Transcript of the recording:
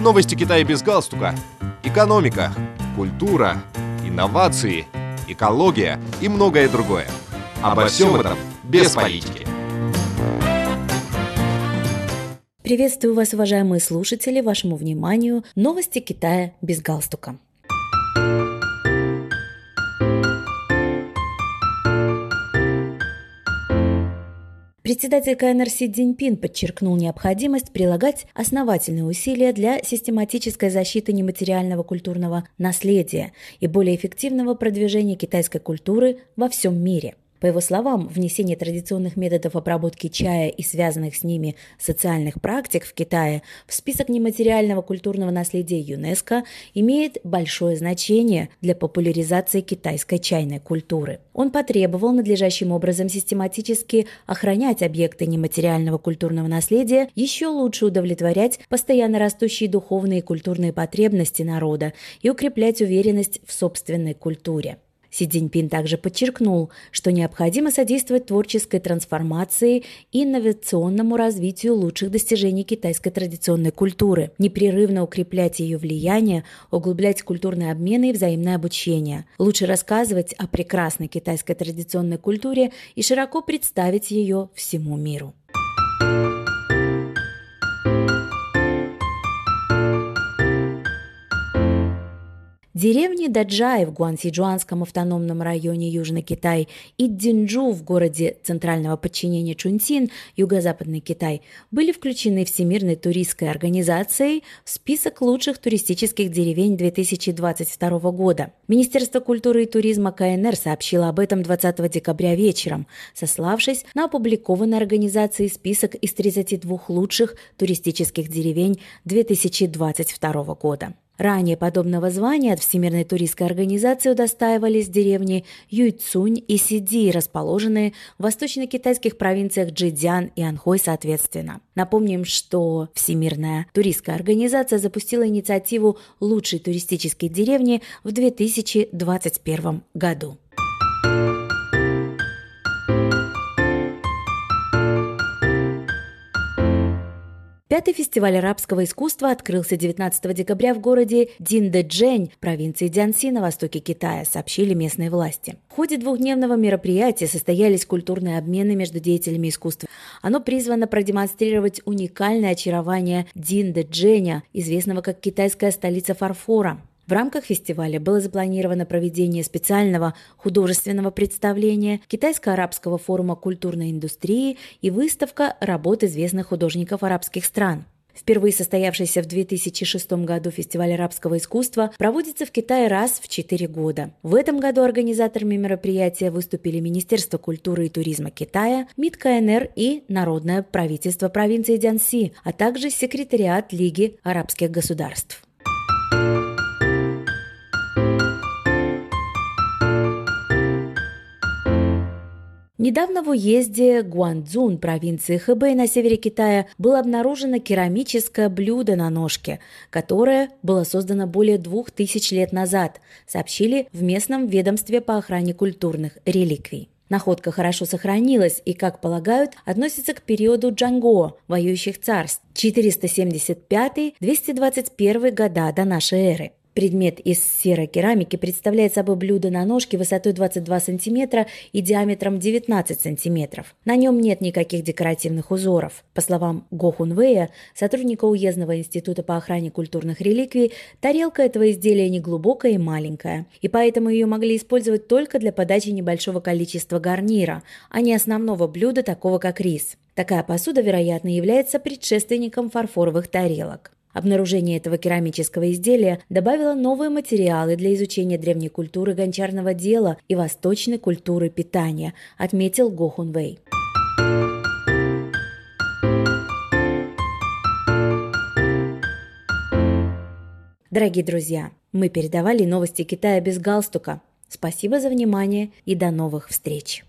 Новости Китая без галстука. Экономика, культура, инновации, экология и многое другое. Обо всем этом без политики. Приветствую вас, уважаемые слушатели, вашему вниманию новости Китая без галстука. Председатель КНР Си Цзиньпин подчеркнул необходимость прилагать основательные усилия для систематической защиты нематериального культурного наследия и более эффективного продвижения китайской культуры во всем мире – по его словам, внесение традиционных методов обработки чая и связанных с ними социальных практик в Китае в список нематериального культурного наследия ЮНЕСКо имеет большое значение для популяризации китайской чайной культуры. Он потребовал надлежащим образом систематически охранять объекты нематериального культурного наследия, еще лучше удовлетворять постоянно растущие духовные и культурные потребности народа и укреплять уверенность в собственной культуре. Си Цзиньпин также подчеркнул, что необходимо содействовать творческой трансформации и инновационному развитию лучших достижений китайской традиционной культуры, непрерывно укреплять ее влияние, углублять культурные обмены и взаимное обучение, лучше рассказывать о прекрасной китайской традиционной культуре и широко представить ее всему миру. Деревни Даджай в Гуансиджуанском автономном районе Южный Китай и Динджу в городе центрального подчинения Чунцин, юго-западный Китай, были включены Всемирной туристской организацией в список лучших туристических деревень 2022 года. Министерство культуры и туризма КНР сообщило об этом 20 декабря вечером, сославшись на опубликованный организацией список из 32 лучших туристических деревень 2022 года. Ранее подобного звания от Всемирной туристской организации удостаивались деревни Юйцунь и Сиди, расположенные в восточно-китайских провинциях Джидзян и Анхой соответственно. Напомним, что Всемирная туристская организация запустила инициативу «Лучшие туристические деревни» в 2021 году. Пятый фестиваль арабского искусства открылся 19 декабря в городе Диндэджэнь, провинции Дзянси на востоке Китая, сообщили местные власти. В ходе двухдневного мероприятия состоялись культурные обмены между деятелями искусства. Оно призвано продемонстрировать уникальное очарование Диндэджэня, известного как китайская столица фарфора. В рамках фестиваля было запланировано проведение специального художественного представления Китайско-арабского форума культурной индустрии и выставка работ известных художников арабских стран. Впервые состоявшийся в 2006 году фестиваль арабского искусства проводится в Китае раз в четыре года. В этом году организаторами мероприятия выступили Министерство культуры и туризма Китая, МИД КНР и Народное правительство провинции Дянси, а также секретариат Лиги арабских государств. Недавно в уезде Гуанцзун провинции Хэбэй на севере Китая было обнаружено керамическое блюдо на ножке, которое было создано более двух тысяч лет назад, сообщили в местном ведомстве по охране культурных реликвий. Находка хорошо сохранилась и, как полагают, относится к периоду Джанго, воюющих царств, 475-221 года до нашей эры. Предмет из серой керамики представляет собой блюдо на ножке высотой 22 см и диаметром 19 см. На нем нет никаких декоративных узоров. По словам Го Хунвея, сотрудника Уездного института по охране культурных реликвий, тарелка этого изделия не глубокая и маленькая, и поэтому ее могли использовать только для подачи небольшого количества гарнира, а не основного блюда, такого как рис. Такая посуда, вероятно, является предшественником фарфоровых тарелок. Обнаружение этого керамического изделия добавило новые материалы для изучения древней культуры гончарного дела и восточной культуры питания, отметил Го Хун Вэй. Дорогие друзья, мы передавали новости Китая без галстука. Спасибо за внимание и до новых встреч!